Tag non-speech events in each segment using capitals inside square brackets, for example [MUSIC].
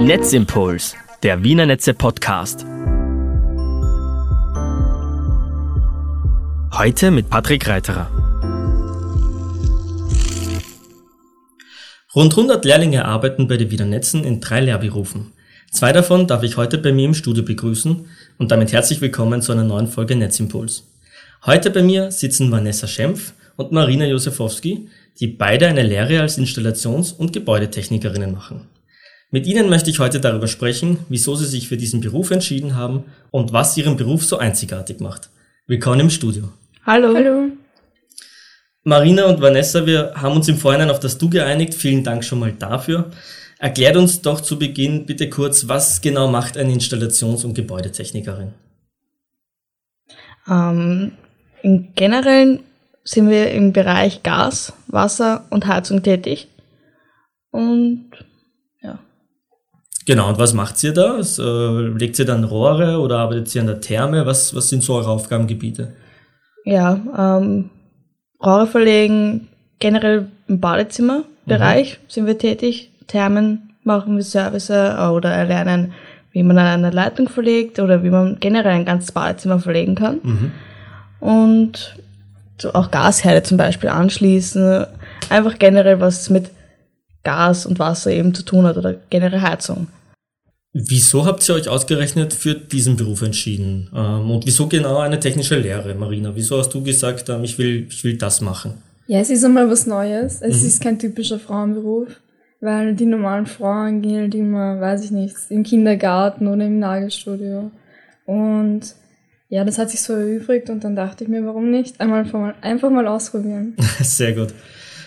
Netzimpuls, der Wiener Netze Podcast. Heute mit Patrick Reiterer. Rund 100 Lehrlinge arbeiten bei den Wiener Netzen in drei Lehrberufen. Zwei davon darf ich heute bei mir im Studio begrüßen und damit herzlich willkommen zu einer neuen Folge Netzimpuls. Heute bei mir sitzen Vanessa Schempf und Marina Josefowski, die beide eine Lehre als Installations- und Gebäudetechnikerinnen machen. Mit Ihnen möchte ich heute darüber sprechen, wieso Sie sich für diesen Beruf entschieden haben und was Ihren Beruf so einzigartig macht. Willkommen im Studio. Hallo. Hallo. Marina und Vanessa, wir haben uns im Vorhinein auf das Du geeinigt. Vielen Dank schon mal dafür. Erklärt uns doch zu Beginn bitte kurz, was genau macht eine Installations- und Gebäudetechnikerin? Ähm, Im Generellen sind wir im Bereich Gas, Wasser und Heizung tätig. Und. Genau, und was macht ihr da? Also, legt ihr dann Rohre oder arbeitet ihr an der Therme? Was, was sind so eure Aufgabengebiete? Ja, ähm, Rohre verlegen, generell im Badezimmerbereich mhm. sind wir tätig. Thermen machen wir Service oder erlernen, wie man eine Leitung verlegt oder wie man generell ein ganzes Badezimmer verlegen kann. Mhm. Und so auch Gasherde zum Beispiel anschließen. Einfach generell was mit Gas und Wasser eben zu tun hat oder generell Heizung. Wieso habt ihr euch ausgerechnet für diesen Beruf entschieden? Ähm, und wieso genau eine technische Lehre, Marina? Wieso hast du gesagt, ähm, ich will, ich will das machen? Ja, es ist einmal was Neues. Es mhm. ist kein typischer Frauenberuf, weil die normalen Frauen gehen halt immer, weiß ich nicht, im Kindergarten oder im Nagelstudio. Und ja, das hat sich so erübrigt und dann dachte ich mir, warum nicht? Einmal einfach mal ausprobieren. [LAUGHS] Sehr gut.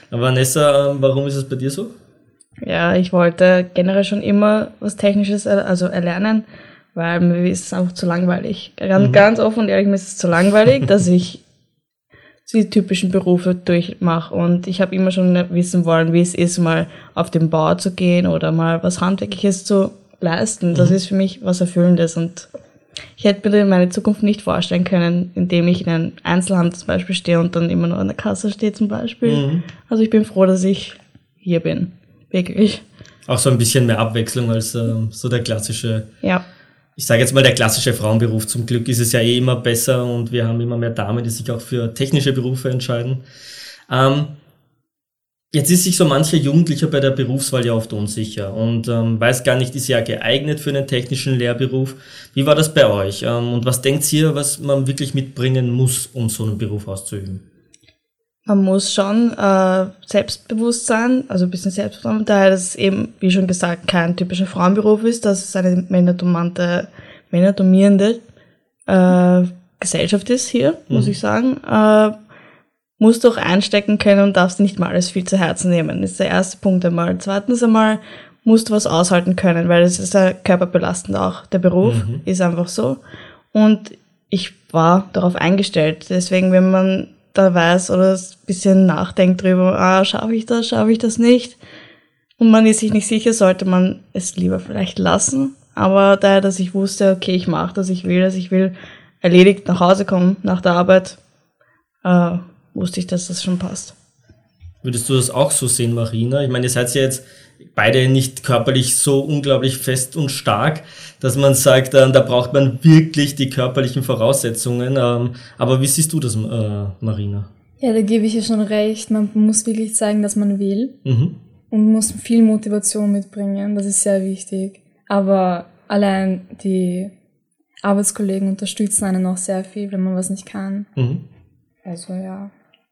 Vanessa, ähm, warum ist es bei dir so? Ja, ich wollte generell schon immer was Technisches also erlernen, weil mir ist es einfach zu langweilig. Ganz, mhm. ganz offen und ehrlich, mir ist es zu langweilig, dass ich die typischen Berufe durchmache. Und ich habe immer schon wissen wollen, wie es ist, mal auf den Bau zu gehen oder mal was Handwerkliches zu leisten. Das mhm. ist für mich was Erfüllendes und ich hätte mir meine Zukunft nicht vorstellen können, indem ich in einem Einzelhandel zum Beispiel stehe und dann immer nur an der Kasse stehe zum Beispiel. Mhm. Also ich bin froh, dass ich hier bin. Wirklich. Auch so ein bisschen mehr Abwechslung als äh, so der klassische, ja. ich sage jetzt mal der klassische Frauenberuf. Zum Glück ist es ja eh immer besser und wir haben immer mehr Damen, die sich auch für technische Berufe entscheiden. Ähm, Jetzt ist sich so mancher Jugendlicher bei der Berufswahl ja oft unsicher und ähm, weiß gar nicht, ist er geeignet für einen technischen Lehrberuf. Wie war das bei euch? Ähm, und was denkt ihr, was man wirklich mitbringen muss, um so einen Beruf auszuüben? Man muss schon äh, selbstbewusst sein, also ein bisschen selbstbewusst, daher, dass es eben, wie schon gesagt, kein typischer Frauenberuf ist, dass es eine männerdomante, männerdomierende äh, Gesellschaft ist hier, muss mhm. ich sagen. Äh, musst du auch einstecken können und darfst nicht mal alles viel zu Herzen nehmen. Das ist der erste Punkt einmal. Zweitens einmal musst du was aushalten können, weil es ist ja körperbelastend auch. Der Beruf mhm. ist einfach so. Und ich war darauf eingestellt. Deswegen, wenn man da weiß oder ein bisschen nachdenkt drüber, ah, schaffe ich das, schaffe ich das nicht, und man ist sich nicht sicher, sollte man es lieber vielleicht lassen. Aber daher, dass ich wusste, okay, ich mache das, ich will das, ich will erledigt nach Hause kommen nach der Arbeit, äh, wusste ich, dass das schon passt. Würdest du das auch so sehen, Marina? Ich meine, ihr seid ja jetzt beide nicht körperlich so unglaublich fest und stark, dass man sagt, äh, da braucht man wirklich die körperlichen Voraussetzungen. Ähm, aber wie siehst du das, äh, Marina? Ja, da gebe ich ja schon recht. Man muss wirklich zeigen, dass man will mhm. und muss viel Motivation mitbringen. Das ist sehr wichtig. Aber allein die Arbeitskollegen unterstützen einen auch sehr viel, wenn man was nicht kann. Mhm. Also ja.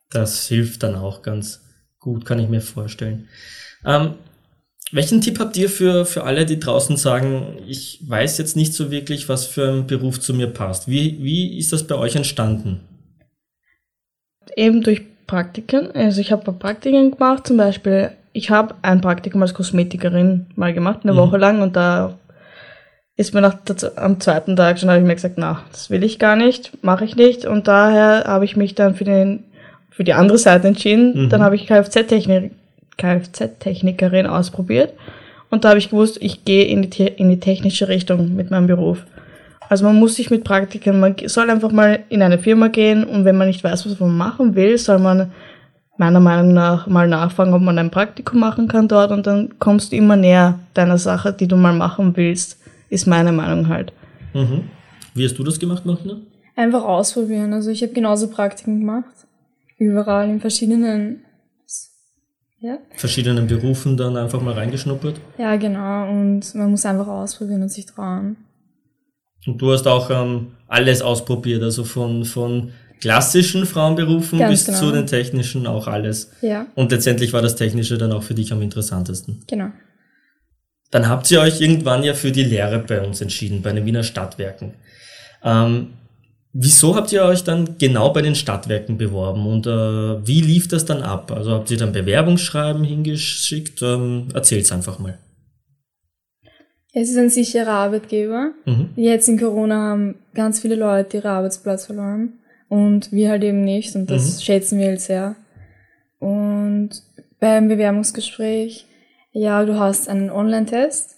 Das hilft dann auch ganz gut, kann ich mir vorstellen. Ähm, welchen Tipp habt ihr für, für alle, die draußen sagen, ich weiß jetzt nicht so wirklich, was für ein Beruf zu mir passt? Wie, wie ist das bei euch entstanden? Eben durch Praktiken. Also ich habe Praktiken gemacht, zum Beispiel, ich habe ein Praktikum als Kosmetikerin mal gemacht, eine mhm. Woche lang, und da ist mir nach am zweiten Tag schon, habe ich mir gesagt, na, das will ich gar nicht, mache ich nicht. Und daher habe ich mich dann für den für die andere Seite entschieden. Mhm. Dann habe ich Kfz-Technik, Kfz-Technikerin ausprobiert. Und da habe ich gewusst, ich gehe in die, in die technische Richtung mit meinem Beruf. Also man muss sich mit Praktiken, man soll einfach mal in eine Firma gehen und wenn man nicht weiß, was man machen will, soll man meiner Meinung nach mal nachfragen, ob man ein Praktikum machen kann dort und dann kommst du immer näher deiner Sache, die du mal machen willst, ist meine Meinung halt. Mhm. Wie hast du das gemacht, Martina? Einfach ausprobieren. Also ich habe genauso Praktiken gemacht. Überall in verschiedenen ja. verschiedenen Berufen dann einfach mal reingeschnuppert. Ja, genau. Und man muss einfach ausprobieren und sich trauen. Und du hast auch ähm, alles ausprobiert, also von, von klassischen Frauenberufen Ganz bis genau. zu den technischen auch alles. Ja. Und letztendlich war das Technische dann auch für dich am interessantesten. Genau. Dann habt ihr euch irgendwann ja für die Lehre bei uns entschieden, bei den Wiener Stadtwerken. Ähm, wieso habt ihr euch dann genau bei den Stadtwerken beworben und äh, wie lief das dann ab? Also habt ihr dann Bewerbungsschreiben hingeschickt? Ähm, erzählt's einfach mal. Es ist ein sicherer Arbeitgeber. Mhm. Jetzt in Corona haben ganz viele Leute ihren Arbeitsplatz verloren und wir halt eben nicht und das mhm. schätzen wir halt sehr. Und beim Bewerbungsgespräch, ja, du hast einen Online-Test,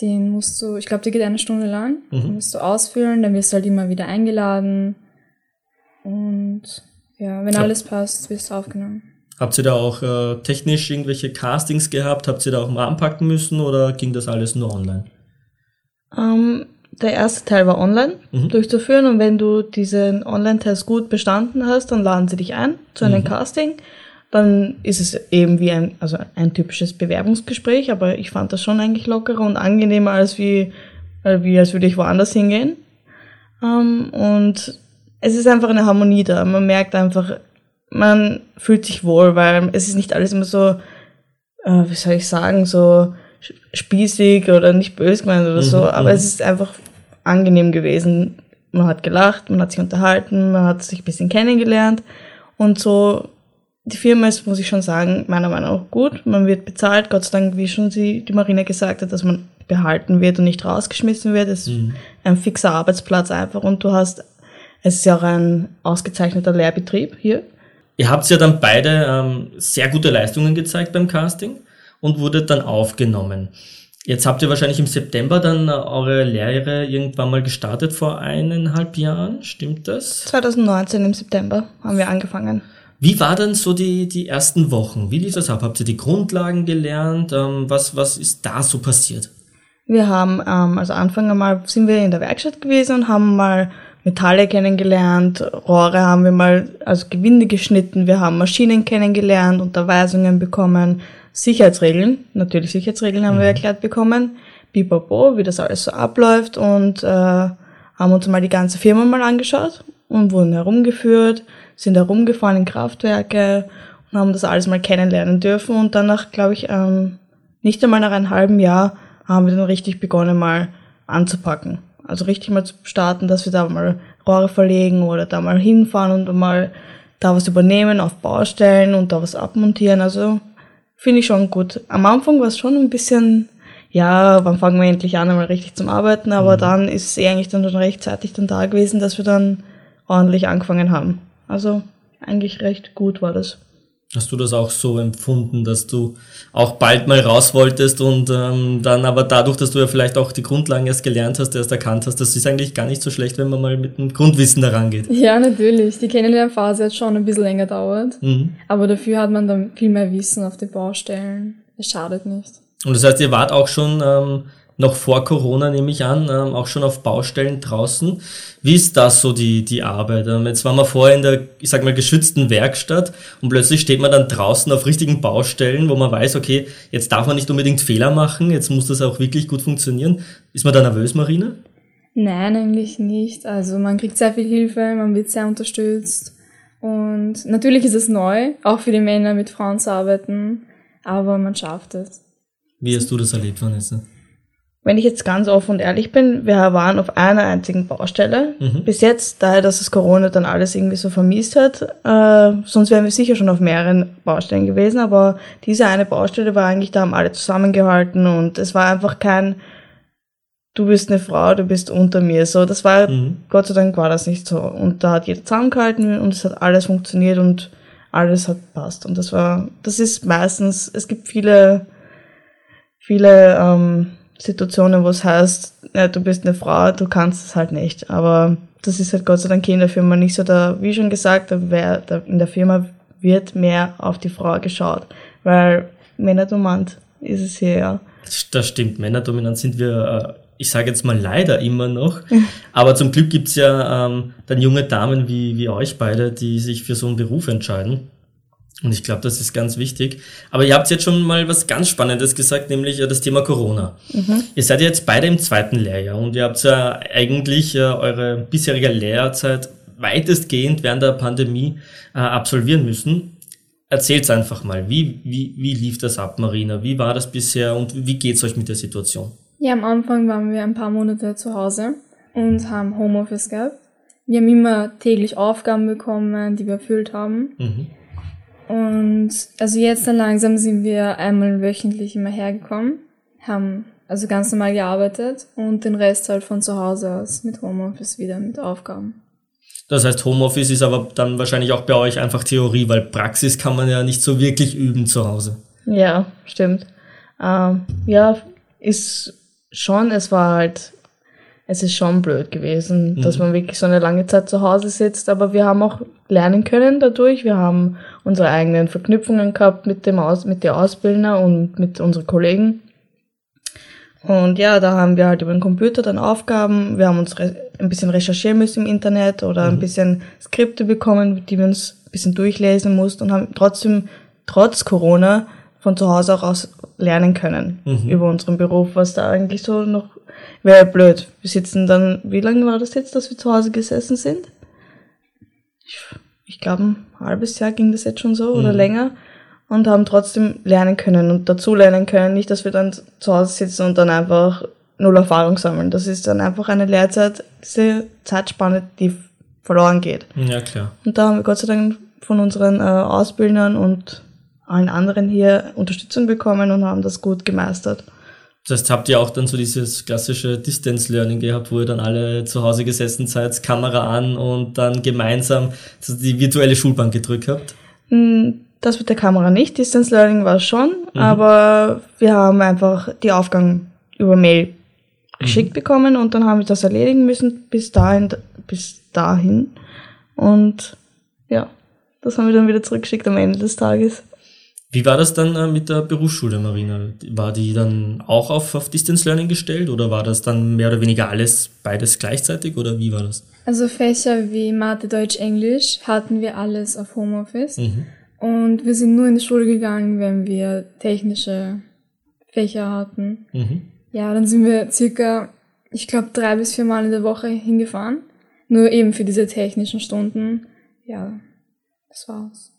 den musst du, ich glaube, der geht eine Stunde lang, mhm. den musst du ausfüllen, dann wirst du halt immer wieder eingeladen und ja, wenn ja. alles passt, wirst du aufgenommen. Habt ihr da auch äh, technisch irgendwelche Castings gehabt? Habt ihr da auch mal anpacken müssen oder ging das alles nur online? Ähm, der erste Teil war online mhm. durchzuführen und wenn du diesen Online-Test gut bestanden hast, dann laden sie dich ein zu einem mhm. Casting. Dann ist es eben wie ein, also ein typisches Bewerbungsgespräch, aber ich fand das schon eigentlich lockerer und angenehmer als wie, äh, wie als würde ich woanders hingehen. Ähm, und es ist einfach eine Harmonie da. Man merkt einfach, man fühlt sich wohl, weil es ist nicht alles immer so, äh, wie soll ich sagen, so spießig oder nicht böse gemeint oder so, mhm, aber mhm. es ist einfach angenehm gewesen. Man hat gelacht, man hat sich unterhalten, man hat sich ein bisschen kennengelernt und so. Die Firma ist, muss ich schon sagen, meiner Meinung nach gut. Man wird bezahlt, Gott sei Dank, wie schon sie, die Marina gesagt hat, dass man behalten wird und nicht rausgeschmissen wird. Es ist mhm. ein fixer Arbeitsplatz einfach und du hast, es ist ja auch ein ausgezeichneter Lehrbetrieb hier. Ihr habt ja dann beide ähm, sehr gute Leistungen gezeigt beim Casting und wurdet dann aufgenommen. Jetzt habt ihr wahrscheinlich im September dann äh, eure Lehre irgendwann mal gestartet vor eineinhalb Jahren, stimmt das? 2019 im September haben wir angefangen. Wie war dann so die, die ersten Wochen? Wie lief das ab? Habt ihr die Grundlagen gelernt? Ähm, was, was ist da so passiert? Wir haben, ähm, also Anfang einmal sind wir in der Werkstatt gewesen und haben mal Metalle kennengelernt, Rohre haben wir mal, also Gewinde geschnitten, wir haben Maschinen kennengelernt, Unterweisungen bekommen, Sicherheitsregeln, natürlich Sicherheitsregeln haben mhm. wir erklärt bekommen, bipapo, wie das alles so abläuft und äh, haben uns mal die ganze Firma mal angeschaut und wurden herumgeführt, sind herumgefahren in Kraftwerke und haben das alles mal kennenlernen dürfen und danach, glaube ich, ähm, nicht einmal nach einem halben Jahr haben wir dann richtig begonnen mal anzupacken. Also richtig mal zu starten, dass wir da mal Rohre verlegen oder da mal hinfahren und mal da was übernehmen auf Baustellen und da was abmontieren. Also finde ich schon gut. Am Anfang war es schon ein bisschen, ja, wann fangen wir endlich an, einmal richtig zum Arbeiten, aber mhm. dann ist es eh eigentlich dann schon rechtzeitig dann da gewesen, dass wir dann ordentlich angefangen haben. Also eigentlich recht gut war das. Hast du das auch so empfunden, dass du auch bald mal raus wolltest und ähm, dann aber dadurch, dass du ja vielleicht auch die Grundlagen erst gelernt hast, erst erkannt hast, das ist eigentlich gar nicht so schlecht, wenn man mal mit dem Grundwissen daran geht. Ja, natürlich. Die Kennenlernphase hat schon ein bisschen länger dauert, mhm. aber dafür hat man dann viel mehr Wissen auf den Baustellen. Es schadet nicht. Und das heißt, ihr wart auch schon ähm, noch vor Corona, nehme ich an, ähm, auch schon auf Baustellen draußen. Wie ist das so, die, die Arbeit? Ähm, jetzt waren wir vorher in der, ich sag mal, geschützten Werkstatt und plötzlich steht man dann draußen auf richtigen Baustellen, wo man weiß, okay, jetzt darf man nicht unbedingt Fehler machen, jetzt muss das auch wirklich gut funktionieren. Ist man da nervös, Marina? Nein, eigentlich nicht. Also man kriegt sehr viel Hilfe, man wird sehr unterstützt. Und natürlich ist es neu, auch für die Männer mit Frauen zu arbeiten, aber man schafft es. Wie hast du das erlebt, Vanessa? Wenn ich jetzt ganz offen und ehrlich bin, wir waren auf einer einzigen Baustelle. Mhm. Bis jetzt, daher, dass das Corona dann alles irgendwie so vermisst hat. Äh, sonst wären wir sicher schon auf mehreren Baustellen gewesen. Aber diese eine Baustelle war eigentlich, da haben alle zusammengehalten und es war einfach kein, du bist eine Frau, du bist unter mir. So, das war, mhm. Gott sei Dank war das nicht so. Und da hat jeder zusammengehalten und es hat alles funktioniert und alles hat passt. Und das war, das ist meistens, es gibt viele, viele, ähm, Situationen, wo es heißt, ja, du bist eine Frau, du kannst es halt nicht. Aber das ist halt Gott sei Dank in der Firma nicht so. Da, wie schon gesagt, da wär, da in der Firma wird mehr auf die Frau geschaut, weil männerdominant ist es hier ja. Das stimmt, männerdominant sind wir, äh, ich sage jetzt mal leider immer noch, [LAUGHS] aber zum Glück gibt's ja ähm, dann junge Damen wie, wie euch beide, die sich für so einen Beruf entscheiden. Und ich glaube, das ist ganz wichtig. Aber ihr habt jetzt schon mal was ganz Spannendes gesagt, nämlich äh, das Thema Corona. Mhm. Ihr seid ja jetzt beide im zweiten Lehrjahr und ihr habt ja eigentlich äh, eure bisherige Lehrzeit weitestgehend während der Pandemie äh, absolvieren müssen. Erzählt's einfach mal, wie, wie, wie lief das ab, Marina? Wie war das bisher und wie geht's euch mit der Situation? Ja, am Anfang waren wir ein paar Monate zu Hause und haben Homeoffice gehabt. Wir haben immer täglich Aufgaben bekommen, die wir erfüllt haben. Mhm. Und also jetzt dann langsam sind wir einmal wöchentlich immer hergekommen, haben also ganz normal gearbeitet und den Rest halt von zu Hause aus mit Homeoffice wieder mit Aufgaben. Das heißt, Homeoffice ist aber dann wahrscheinlich auch bei euch einfach Theorie, weil Praxis kann man ja nicht so wirklich üben zu Hause. Ja, stimmt. Ähm, ja, ist schon, es war halt es ist schon blöd gewesen, mhm. dass man wirklich so eine lange Zeit zu Hause sitzt, aber wir haben auch lernen können dadurch. Wir haben unsere eigenen Verknüpfungen gehabt mit dem Aus, mit der Ausbildner und mit unseren Kollegen. Und ja, da haben wir halt über den Computer dann Aufgaben. Wir haben uns ein bisschen recherchieren müssen im Internet oder mhm. ein bisschen Skripte bekommen, die wir uns ein bisschen durchlesen mussten und haben trotzdem, trotz Corona, von zu Hause auch aus lernen können mhm. über unseren Beruf, was da eigentlich so noch wäre blöd. Wir sitzen dann, wie lange war das jetzt, dass wir zu Hause gesessen sind? Ich, glaube, ein halbes Jahr ging das jetzt schon so oder mhm. länger und haben trotzdem lernen können und dazu lernen können. Nicht, dass wir dann zu Hause sitzen und dann einfach null Erfahrung sammeln. Das ist dann einfach eine Lehrzeit, diese Zeitspanne, die verloren geht. Ja, klar. Und da haben wir Gott sei Dank von unseren äh, Ausbildern und allen anderen hier Unterstützung bekommen und haben das gut gemeistert. Das heißt, habt ihr auch dann so dieses klassische Distance Learning gehabt, wo ihr dann alle zu Hause gesessen seid, Kamera an und dann gemeinsam die virtuelle Schulbank gedrückt habt? Hm, das mit der Kamera nicht. Distance Learning war schon, mhm. aber wir haben einfach die Aufgaben über Mail geschickt mhm. bekommen und dann haben wir das erledigen müssen bis dahin, bis dahin. Und ja, das haben wir dann wieder zurückgeschickt am Ende des Tages. Wie war das dann äh, mit der Berufsschule, Marina? War die dann auch auf, auf Distance Learning gestellt oder war das dann mehr oder weniger alles, beides gleichzeitig oder wie war das? Also Fächer wie Mathe, Deutsch, Englisch hatten wir alles auf Homeoffice. Mhm. Und wir sind nur in die Schule gegangen, wenn wir technische Fächer hatten. Mhm. Ja, dann sind wir circa, ich glaube, drei bis vier Mal in der Woche hingefahren. Nur eben für diese technischen Stunden. Ja, das war's.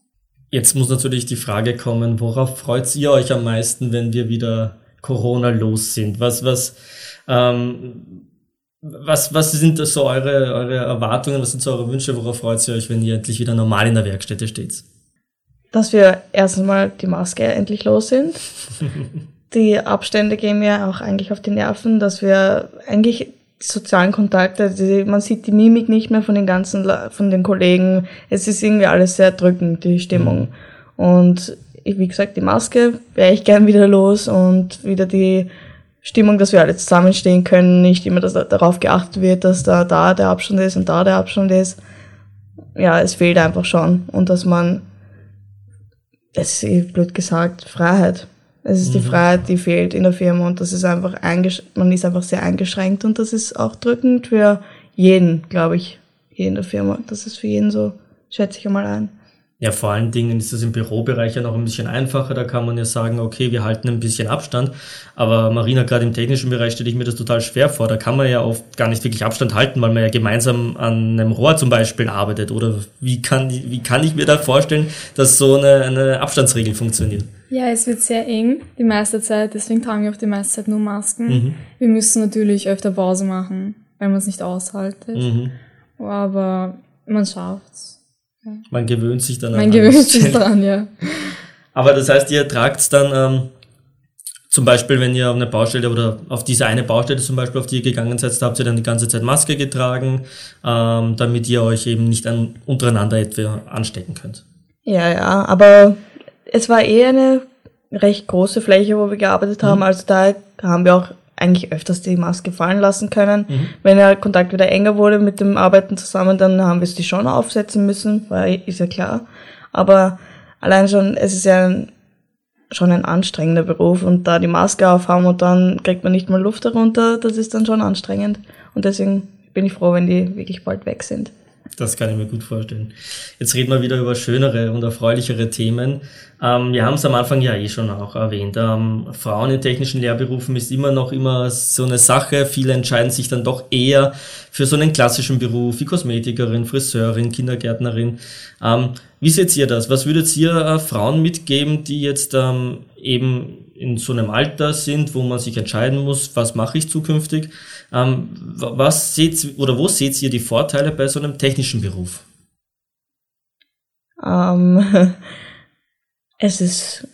Jetzt muss natürlich die Frage kommen, worauf freut ihr euch am meisten, wenn wir wieder Corona los sind? Was, was, ähm, was, was sind so eure, eure Erwartungen, was sind so eure Wünsche, worauf freut ihr euch, wenn ihr endlich wieder normal in der Werkstätte steht? Dass wir erstens mal die Maske endlich los sind. [LAUGHS] die Abstände gehen mir auch eigentlich auf die Nerven, dass wir eigentlich sozialen Kontakte, die, man sieht die Mimik nicht mehr von den ganzen, von den Kollegen. Es ist irgendwie alles sehr drückend, die Stimmung. Und wie gesagt, die Maske wäre ich gern wieder los und wieder die Stimmung, dass wir alle zusammenstehen können, nicht immer, dass darauf geachtet wird, dass da, da der Abstand ist und da der Abstand ist. Ja, es fehlt einfach schon. Und dass man, es ist blöd gesagt, Freiheit. Es ist mhm. die Freiheit, die fehlt in der Firma und das ist einfach man ist einfach sehr eingeschränkt und das ist auch drückend für jeden, glaube ich, hier in der Firma. Das ist für jeden so, schätze ich einmal ein. Ja, vor allen Dingen ist das im Bürobereich ja noch ein bisschen einfacher. Da kann man ja sagen, okay, wir halten ein bisschen Abstand. Aber Marina, gerade im technischen Bereich stelle ich mir das total schwer vor. Da kann man ja oft gar nicht wirklich Abstand halten, weil man ja gemeinsam an einem Rohr zum Beispiel arbeitet. Oder wie kann, wie kann ich mir da vorstellen, dass so eine, eine Abstandsregel funktioniert? Ja, es wird sehr eng die meiste Zeit. Deswegen tragen wir auch die meiste Zeit nur Masken. Mhm. Wir müssen natürlich öfter Pause machen, wenn man es nicht aushaltet. Mhm. Aber man schafft's. Man gewöhnt sich dann Man gewöhnt sich dran, ja. Aber das heißt, ihr tragt dann ähm, zum Beispiel, wenn ihr auf eine Baustelle oder auf diese eine Baustelle zum Beispiel, auf die ihr gegangen seid, habt ihr dann die ganze Zeit Maske getragen, ähm, damit ihr euch eben nicht an, untereinander etwa anstecken könnt. Ja, ja, aber es war eher eine recht große Fläche, wo wir gearbeitet haben. Mhm. Also da haben wir auch eigentlich öfters die Maske fallen lassen können. Mhm. Wenn der Kontakt wieder enger wurde mit dem Arbeiten zusammen, dann haben wir es die schon aufsetzen müssen, weil ist ja klar. Aber allein schon, es ist ja ein, schon ein anstrengender Beruf und da die Maske aufhaben und dann kriegt man nicht mal Luft darunter, das ist dann schon anstrengend. Und deswegen bin ich froh, wenn die wirklich bald weg sind. Das kann ich mir gut vorstellen. Jetzt reden wir wieder über schönere und erfreulichere Themen. Ähm, wir haben es am Anfang ja eh schon auch erwähnt. Ähm, Frauen in technischen Lehrberufen ist immer noch immer so eine Sache. Viele entscheiden sich dann doch eher für so einen klassischen Beruf wie Kosmetikerin, Friseurin, Kindergärtnerin. Ähm, wie seht ihr das? Was würdet ihr äh, Frauen mitgeben, die jetzt ähm, eben in so einem Alter sind, wo man sich entscheiden muss, was mache ich zukünftig? Ähm, was seht oder wo seht ihr die Vorteile bei so einem technischen Beruf? Ähm, [LAUGHS] es ist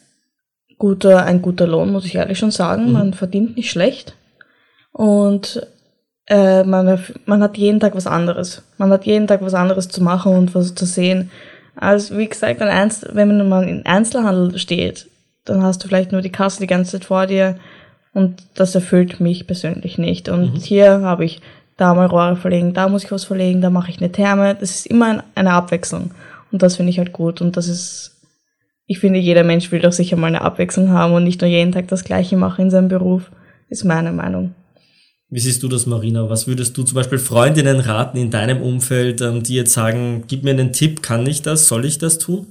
guter, ein guter Lohn, muss ich ehrlich schon sagen. Mhm. Man verdient nicht schlecht. Und äh, man, man hat jeden Tag was anderes. Man hat jeden Tag was anderes zu machen und was zu sehen. Also wie gesagt, wenn man in Einzelhandel steht, dann hast du vielleicht nur die Kasse die ganze Zeit vor dir und das erfüllt mich persönlich nicht. Und mhm. hier habe ich da mal Rohre verlegen, da muss ich was verlegen, da mache ich eine Therme. Das ist immer eine Abwechslung. Und das finde ich halt gut. Und das ist, ich finde, jeder Mensch will doch sicher mal eine Abwechslung haben und nicht nur jeden Tag das Gleiche machen in seinem Beruf. Ist meine Meinung. Wie siehst du das, Marina? Was würdest du zum Beispiel Freundinnen raten in deinem Umfeld, ähm, die jetzt sagen, gib mir einen Tipp, kann ich das, soll ich das tun?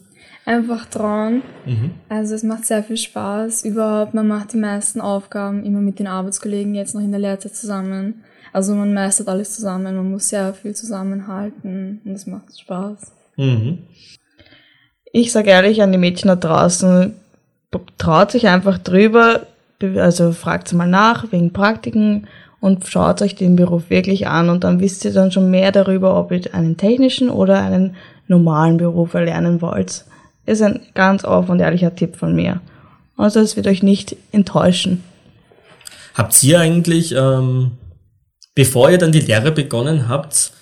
Einfach trauen. Mhm. Also es macht sehr viel Spaß. Überhaupt, man macht die meisten Aufgaben immer mit den Arbeitskollegen jetzt noch in der Lehrzeit zusammen. Also man meistert alles zusammen, man muss sehr viel zusammenhalten und es macht Spaß. Mhm. Ich sage ehrlich an die Mädchen da draußen, traut sich einfach drüber, also fragt mal nach wegen Praktiken und schaut euch den Beruf wirklich an und dann wisst ihr dann schon mehr darüber, ob ihr einen technischen oder einen normalen Beruf erlernen wollt ist ein ganz offen und ehrlicher Tipp von mir. Also es wird euch nicht enttäuschen. Habt ihr eigentlich, ähm, bevor ihr dann die Lehre begonnen habt,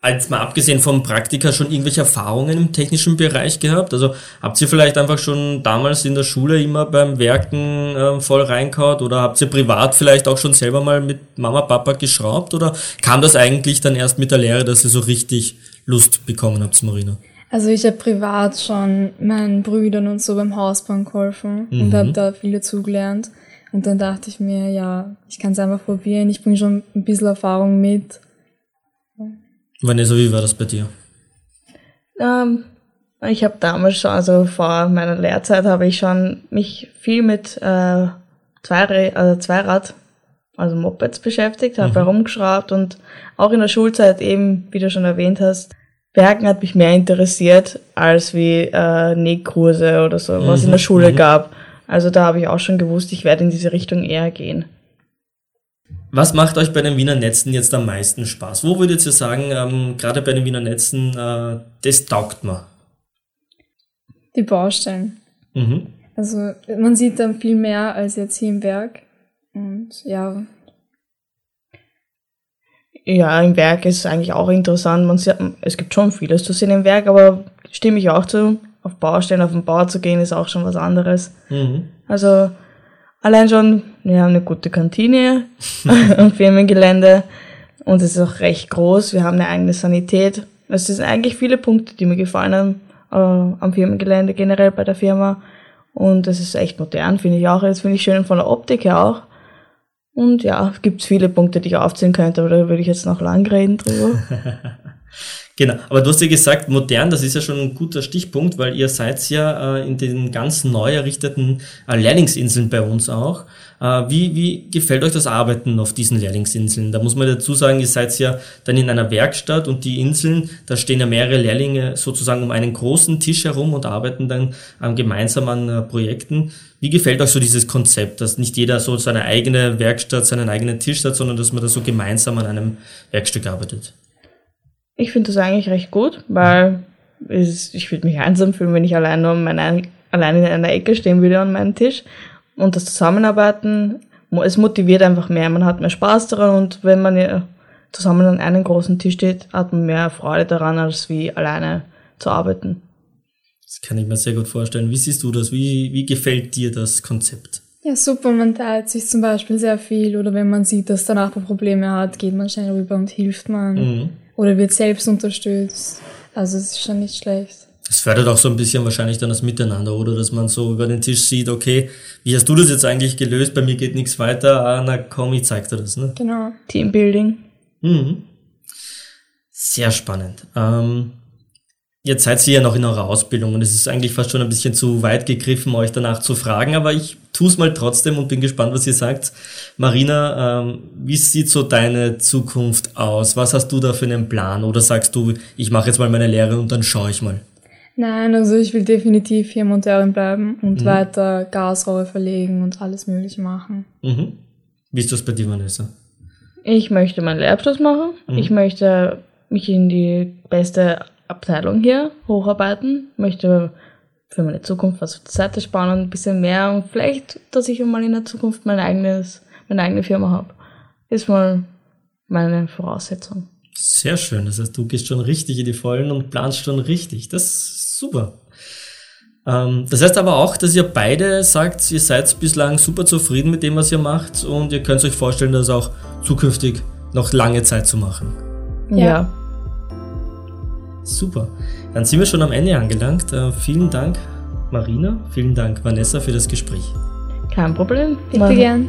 als mal abgesehen vom Praktika schon irgendwelche Erfahrungen im technischen Bereich gehabt? Also habt ihr vielleicht einfach schon damals in der Schule immer beim Werken äh, voll reinkaut oder habt ihr privat vielleicht auch schon selber mal mit Mama, Papa geschraubt oder kam das eigentlich dann erst mit der Lehre, dass ihr so richtig Lust bekommen habt, Marina? Also ich habe privat schon meinen Brüdern und so beim Hausbauen geholfen mhm. und habe da viel dazugelernt. Und dann dachte ich mir, ja, ich kann es einfach probieren. Ich bringe schon ein bisschen Erfahrung mit. Vanessa, wie war das bei dir? Ähm, ich habe damals schon, also vor meiner Lehrzeit habe ich schon mich viel mit äh, Zweirad, also Zweirad, also Mopeds beschäftigt, habe mhm. herumgeschraubt und auch in der Schulzeit eben, wie du schon erwähnt hast, Werken hat mich mehr interessiert als wie äh, Nähkurse oder so, was mhm. in der Schule mhm. gab. Also da habe ich auch schon gewusst, ich werde in diese Richtung eher gehen. Was macht euch bei den Wiener Netzen jetzt am meisten Spaß? Wo würdet ihr sagen, ähm, gerade bei den Wiener Netzen, äh, das taugt man? Die Baustellen. Mhm. Also man sieht dann viel mehr als jetzt hier im Werk. Und ja, ja, im Werk ist eigentlich auch interessant. Man sieht, es gibt schon vieles zu sehen im Werk, aber stimme ich auch zu. Auf Baustellen, auf den Bau zu gehen, ist auch schon was anderes. Mhm. Also allein schon, wir haben eine gute Kantine [LAUGHS] am Firmengelände und es ist auch recht groß. Wir haben eine eigene Sanität. Es sind eigentlich viele Punkte, die mir gefallen haben äh, am Firmengelände, generell bei der Firma. Und es ist echt modern, finde ich auch. Das finde ich schön von der Optik her auch. Und ja, gibt es viele Punkte, die ich aufzählen könnte, aber da würde ich jetzt noch lang reden drüber. [LAUGHS] genau, aber du hast ja gesagt, modern, das ist ja schon ein guter Stichpunkt, weil ihr seid ja äh, in den ganz neu errichteten äh, Lehrlingsinseln bei uns auch. Äh, wie, wie gefällt euch das Arbeiten auf diesen Lehrlingsinseln? Da muss man dazu sagen, ihr seid ja dann in einer Werkstatt und die Inseln, da stehen ja mehrere Lehrlinge sozusagen um einen großen Tisch herum und arbeiten dann ähm, gemeinsam an äh, Projekten. Wie gefällt euch so dieses Konzept, dass nicht jeder so seine eigene Werkstatt, seinen eigenen Tisch hat, sondern dass man da so gemeinsam an einem Werkstück arbeitet? Ich finde das eigentlich recht gut, weil es, ich würde mich einsam fühlen, wenn ich allein nur meine, allein in einer Ecke stehen würde an meinem Tisch. Und das Zusammenarbeiten, es motiviert einfach mehr, man hat mehr Spaß daran und wenn man zusammen an einem großen Tisch steht, hat man mehr Freude daran, als wie alleine zu arbeiten. Das kann ich mir sehr gut vorstellen. Wie siehst du das? Wie, wie gefällt dir das Konzept? Ja, super. Man teilt sich zum Beispiel sehr viel oder wenn man sieht, dass der Nachbar Probleme hat, geht man schnell rüber und hilft man. Mhm. Oder wird selbst unterstützt. Also es ist schon nicht schlecht. Das fördert auch so ein bisschen wahrscheinlich dann das Miteinander, oder? Dass man so über den Tisch sieht, okay, wie hast du das jetzt eigentlich gelöst? Bei mir geht nichts weiter. Ah, na komm, ich zeig dir das, ne? Genau. Teambuilding. Mhm. Sehr spannend. Ähm, jetzt seid ihr ja noch in eurer Ausbildung und es ist eigentlich fast schon ein bisschen zu weit gegriffen, euch danach zu fragen, aber ich tue es mal trotzdem und bin gespannt, was ihr sagt. Marina, ähm, wie sieht so deine Zukunft aus? Was hast du da für einen Plan? Oder sagst du, ich mache jetzt mal meine Lehre und dann schaue ich mal? Nein, also ich will definitiv hier Monteurin bleiben und mhm. weiter Gasrohre verlegen und alles Mögliche machen. Mhm. Wie ist das bei dir, Vanessa? Ich möchte meinen Lehrabschluss machen. Mhm. Ich möchte mich in die beste Abteilung hier hocharbeiten, möchte für meine Zukunft was auf die Seite sparen und ein bisschen mehr und vielleicht, dass ich mal in der Zukunft mein eigenes, meine eigene Firma habe. Ist mal meine Voraussetzung. Sehr schön. Das heißt, du gehst schon richtig in die Vollen und planst schon richtig. Das ist super. Ähm, das heißt aber auch, dass ihr beide sagt, ihr seid bislang super zufrieden mit dem, was ihr macht und ihr könnt euch vorstellen, das auch zukünftig noch lange Zeit zu machen. Ja. ja. Super. Dann sind wir schon am Ende angelangt. Äh, vielen Dank, Marina. Vielen Dank, Vanessa, für das Gespräch. Kein Problem. Bitte gern.